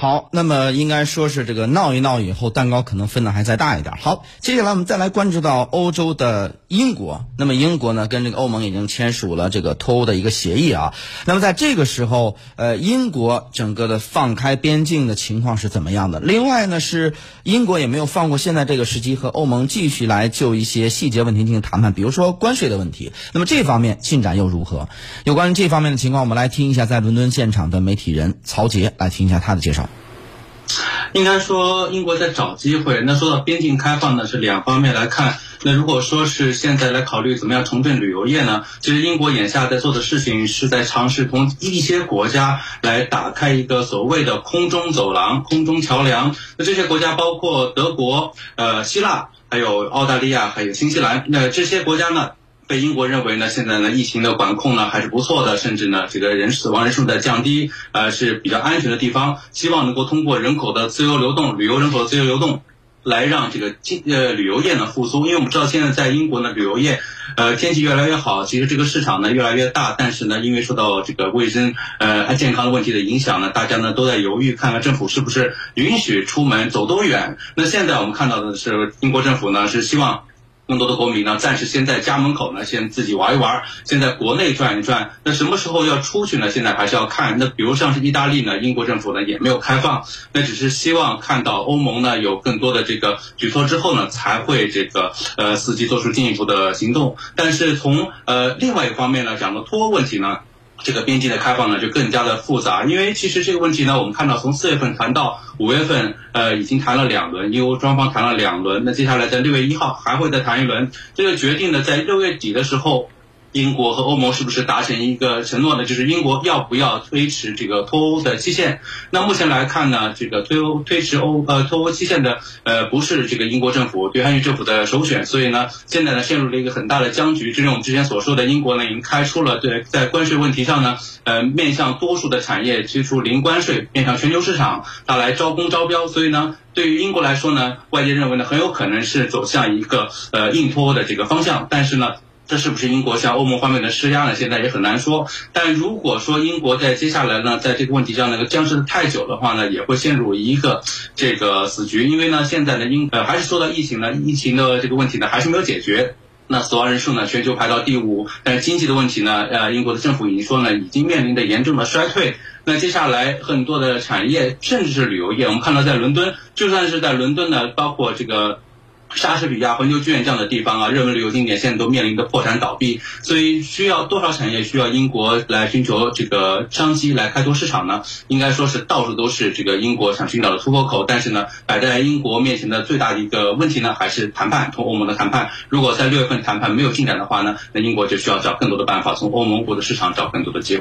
好，那么应该说是这个闹一闹以后，蛋糕可能分的还再大一点。好，接下来我们再来关注到欧洲的英国。那么英国呢，跟这个欧盟已经签署了这个脱欧的一个协议啊。那么在这个时候，呃，英国整个的放开边境的情况是怎么样的？另外呢，是英国也没有放过现在这个时机和欧盟继续来就一些细节问题进行谈判，比如说关税的问题。那么这方面进展又如何？有关于这方面的情况，我们来听一下在伦敦现场的媒体人曹杰来听一下他的介绍。应该说，英国在找机会。那说到边境开放呢，是两方面来看。那如果说是现在来考虑怎么样重振旅游业呢？其实英国眼下在做的事情是在尝试同一些国家来打开一个所谓的空中走廊、空中桥梁。那这些国家包括德国、呃希腊、还有澳大利亚、还有新西兰。那这些国家呢？被英国认为呢，现在呢疫情的管控呢还是不错的，甚至呢这个人死亡人数在降低，呃是比较安全的地方。希望能够通过人口的自由流动、旅游人口的自由流动，来让这个经呃旅游业呢复苏。因为我们知道现在在英国呢旅游业，呃天气越来越好，其实这个市场呢越来越大，但是呢因为受到这个卫生呃健康的问题的影响呢，大家呢都在犹豫，看看政府是不是允许出门走多远。那现在我们看到的是英国政府呢是希望。更多的国民呢，暂时先在家门口呢，先自己玩一玩，先在国内转一转。那什么时候要出去呢？现在还是要看。那比如像是意大利呢，英国政府呢也没有开放，那只是希望看到欧盟呢有更多的这个举措之后呢，才会这个呃伺机做出进一步的行动。但是从呃另外一方面呢，讲的脱欧问题呢。这个边境的开放呢，就更加的复杂，因为其实这个问题呢，我们看到从四月份谈到五月份，呃，已经谈了两轮，因为双方谈了两轮，那接下来在六月一号还会再谈一轮，这个决定呢，在六月底的时候。英国和欧盟是不是达成一个承诺呢？就是英国要不要推迟这个脱欧的期限？那目前来看呢，这个推欧推迟欧呃脱欧期限的呃不是这个英国政府对安于政府的首选，所以呢，现在呢陷入了一个很大的僵局。正如我们之前所说的，英国呢已经开出了对在关税问题上呢，呃面向多数的产业推出零关税，面向全球市场，它来招工招标。所以呢，对于英国来说呢，外界认为呢很有可能是走向一个呃硬脱欧的这个方向，但是呢。这是不是英国向欧盟方面的施压呢？现在也很难说。但如果说英国在接下来呢，在这个问题上呢僵持的太久的话呢，也会陷入一个这个死局。因为呢，现在呢，英呃还是说到疫情呢，疫情的这个问题呢还是没有解决。那死亡人数呢，全球排到第五。但是经济的问题呢，呃，英国的政府已经说呢，已经面临着严重的衰退。那接下来很多的产业，甚至是旅游业，我们看到在伦敦，就算是在伦敦呢，包括这个。莎士比亚、环球剧院这样的地方啊，热门旅游景点现在都面临着破产倒闭，所以需要多少产业需要英国来寻求这个商机来开拓市场呢？应该说是到处都是这个英国想寻找的突破口。但是呢，摆在英国面前的最大的一个问题呢，还是谈判，同欧盟的谈判。如果在六月份谈判没有进展的话呢，那英国就需要找更多的办法，从欧盟国的市场找更多的机会。